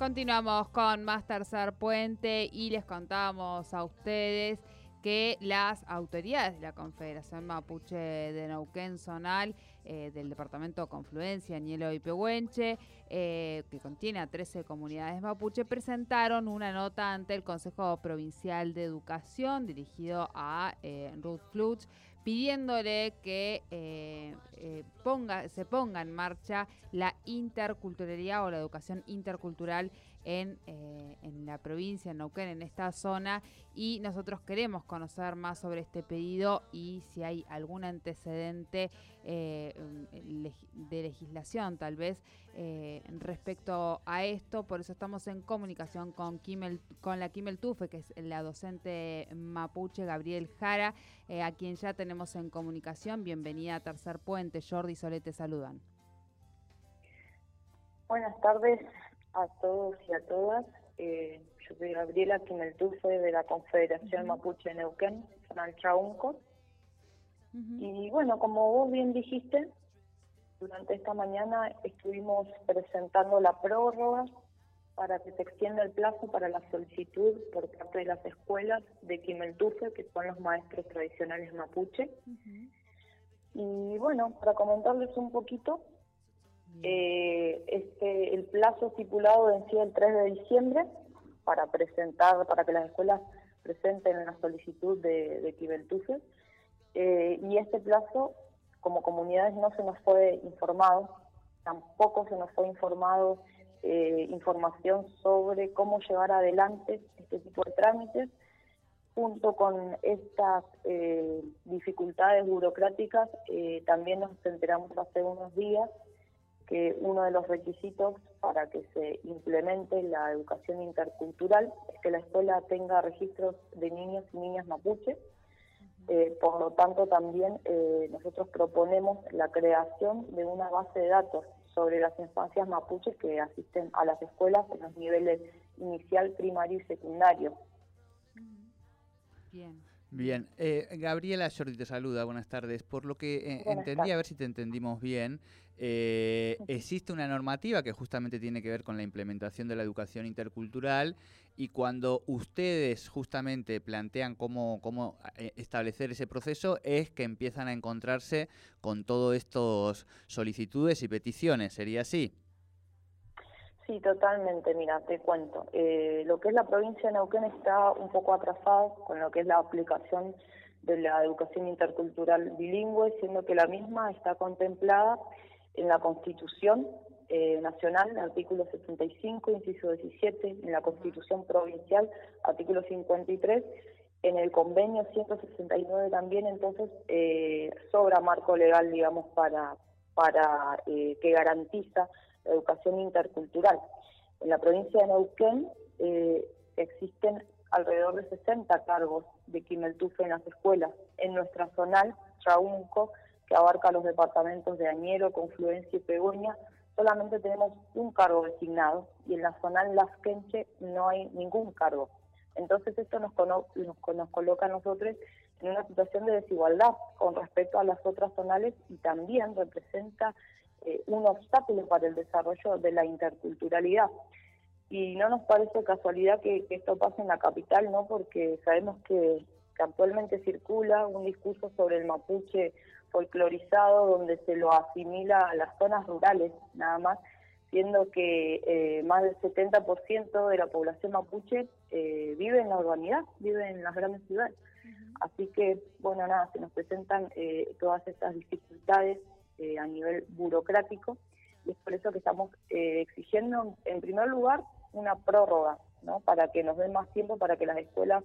Continuamos con más tercer puente y les contamos a ustedes que las autoridades de la Confederación Mapuche de Neuquén Zonal, eh, del departamento Confluencia, Nielo y Pehuenche, eh, que contiene a 13 comunidades mapuche, presentaron una nota ante el Consejo Provincial de Educación dirigido a eh, Ruth Fluch pidiéndole que eh, eh, ponga, se ponga en marcha la interculturalidad o la educación intercultural en, eh, en la provincia, en Neuquén, en esta zona. Y nosotros queremos conocer más sobre este pedido y si hay algún antecedente de legislación, tal vez, respecto a esto. Por eso estamos en comunicación con, Kimel, con la Kimel Tufe, que es la docente mapuche Gabriel Jara, a quien ya tenemos en comunicación. Bienvenida a Tercer Puente. Jordi Solete te saludan. Buenas tardes a todos y a todas. Eh, yo soy Gabriela Quimeltufe de la Confederación Mapuche Neuquén, Zonal Chaunco. Y bueno, como vos bien dijiste, durante esta mañana estuvimos presentando la prórroga para que se extienda el plazo para la solicitud por parte de las escuelas de Quimeltufe, que son los maestros tradicionales mapuche. Y bueno, para comentarles un poquito, eh, este el plazo estipulado vencía el 3 de diciembre para presentar, para que las escuelas presenten la solicitud de, de. Eh, y este plazo, como comunidades, no se nos fue informado, tampoco se nos fue informado eh, información sobre cómo llevar adelante este tipo de trámites, junto con estas eh, dificultades burocráticas, también nos enteramos hace unos días que uno de los requisitos para que se implemente la educación intercultural es que la escuela tenga registros de niños y niñas mapuche. por lo tanto, también nosotros proponemos la creación de una base de datos sobre las infancias mapuches que asisten a las escuelas en los niveles inicial, primario y secundario. Bien. Bien, eh, Gabriela Jordi te saluda, buenas tardes. Por lo que eh, entendí, a ver si te entendimos bien, eh, existe una normativa que justamente tiene que ver con la implementación de la educación intercultural y cuando ustedes justamente plantean cómo, cómo establecer ese proceso es que empiezan a encontrarse con todas estas solicitudes y peticiones, ¿sería así? Sí, totalmente. Mira, te cuento. Eh, lo que es la provincia de Neuquén está un poco atrasado con lo que es la aplicación de la educación intercultural bilingüe, siendo que la misma está contemplada en la Constitución eh, Nacional, artículo 75, inciso 17, en la Constitución Provincial, artículo 53, en el convenio 169 también, entonces eh, sobra marco legal, digamos, para, para que garantiza educación intercultural. En la provincia de Neuquén eh, existen alrededor de 60 cargos de Quimeltufe en las escuelas. En nuestra zonal, Chaunco, que abarca los departamentos de Añero, Confluencia y Pegoña, solamente tenemos un cargo designado y en la zonal Las Quenche no hay ningún cargo. Entonces esto nos, nos coloca a nosotros en una situación de desigualdad con respecto a las otras zonales y también representa eh, un obstáculo para el desarrollo de la interculturalidad. Y no nos parece casualidad que, esto pase en la capital, ¿no? Porque sabemos que, actualmente circula un discurso sobre el mapuche folclorizado donde se lo asimila a las zonas rurales, nada más, siendo que eh, más del 70% de la población mapuche eh, vive en la urbanidad, vive en las grandes ciudades. Así que, bueno, nada, se nos presentan todas estas dificultades eh, a nivel burocrático y es por eso que estamos eh, exigiendo, en primer lugar, una prórroga, ¿no? Para que nos den más tiempo para que las escuelas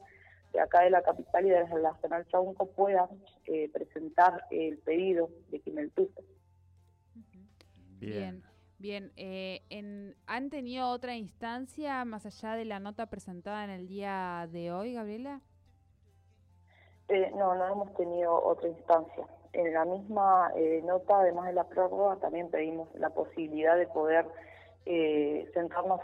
de acá de la capital y de la Nacional Chaunco puedan eh, presentar el pedido de Quimeltuco. Bien. Bien, eh, en, ¿han tenido otra instancia más allá de la nota presentada en el día de hoy, Gabriela? Eh, no, no hemos tenido otra instancia. En la misma eh, nota, además de la prórroga, también pedimos la posibilidad de poder eh, sentarnos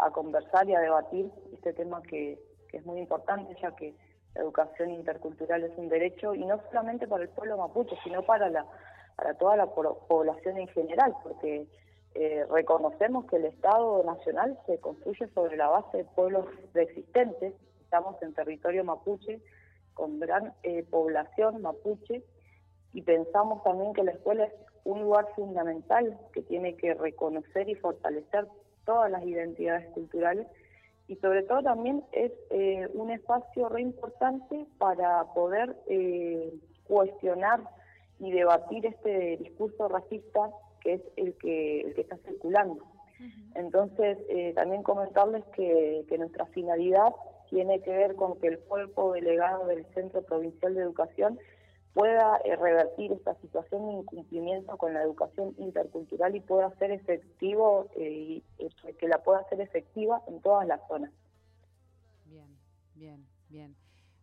a conversar y a debatir este tema que, que, es muy importante, ya que la educación intercultural es un derecho, y no solamente para el pueblo mapuche, sino para, la, para toda la población en general, porque reconocemos que el Estado Nacional se construye sobre la base de pueblos preexistentes, estamos en territorio mapuche, con gran eh, población mapuche y pensamos también que la escuela es un lugar fundamental que tiene que reconocer y fortalecer todas las identidades culturales y sobre todo también es eh, un espacio re importante para poder eh, cuestionar y debatir este discurso racista que es el que, el que está circulando. Entonces, también comentarles que, que nuestra finalidad tiene que ver con que el cuerpo delegado del Centro Provincial de Educación pueda eh, revertir esta situación de incumplimiento con la educación intercultural y pueda ser efectivo, eh, y, que la pueda hacer efectiva en todas las zonas. Bien, bien, bien.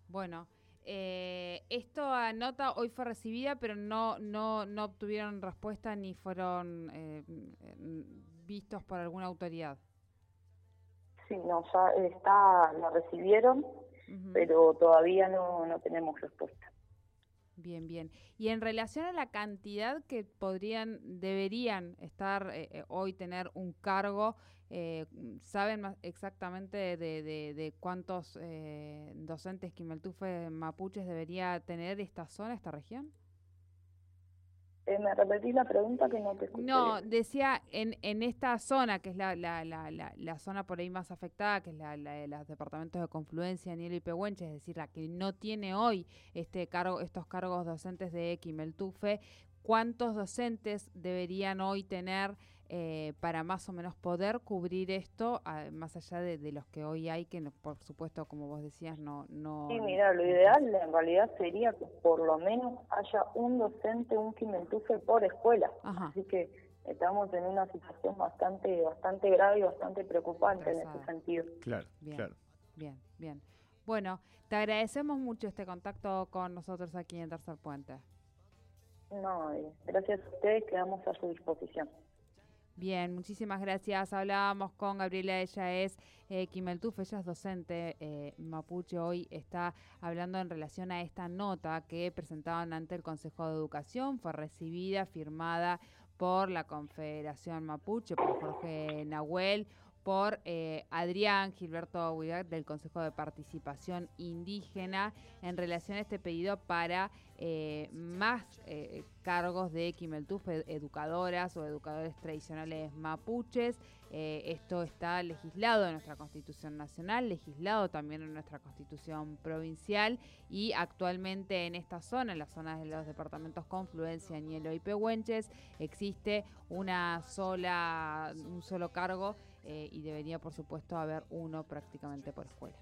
Bueno, eh, esto nota hoy fue recibida, pero no, no, no obtuvieron respuesta ni fueron eh, vistos por alguna autoridad. Sí, no, ya está, la recibieron, pero todavía no, no tenemos respuesta. Bien, bien. Y en relación a la cantidad que podrían, deberían estar eh, eh, hoy tener un cargo, eh, ¿saben más exactamente de, de, de cuántos eh, docentes Quimeltufe mapuches debería tener esta zona, esta región? Eh, ¿Me repetís la pregunta que no te escuché? No, decía, en, en esta zona, que es la, la, la, la, zona por ahí más afectada, que es la, de los departamentos de Confluencia, Nielo y Pehuenche, es decir, la que no tiene hoy este cargo, estos cargos docentes de Quimeltufe, ¿cuántos docentes deberían hoy tener eh, para más o menos poder cubrir esto, más allá de, los que hoy hay, que por supuesto, como vos decías, no... no sí, mira, lo ideal en realidad sería que por lo menos haya un docente, un quimentufe por escuela. Así que estamos en una situación bastante bastante grave y bastante preocupante en ese sentido. Claro, bien, claro. Bien, bien. Bueno, te agradecemos mucho este contacto con nosotros aquí en Tercer Puente. No, gracias a ustedes, quedamos a su disposición. Bien, muchísimas gracias. Hablábamos con Gabriela, ella es eh, Kimeltuf, ella es docente eh, mapuche. Hoy está hablando en relación a esta nota que presentaban ante el Consejo de Educación. Fue recibida, firmada por la Confederación Mapuche, por Jorge Nahuel, por eh, Adrián Gilberto Huidat del Consejo de Participación Indígena en relación a este pedido para eh, más eh, cargos de Quimeltuf, educadoras o educadores tradicionales mapuches. esto está legislado en nuestra Constitución Nacional, legislado también en nuestra Constitución Provincial y actualmente en esta zona, en las zonas de los departamentos Confluencia, Nielo y Pehuenches, existe una sola, un solo cargo eh, y debería, por supuesto, haber uno prácticamente por escuela.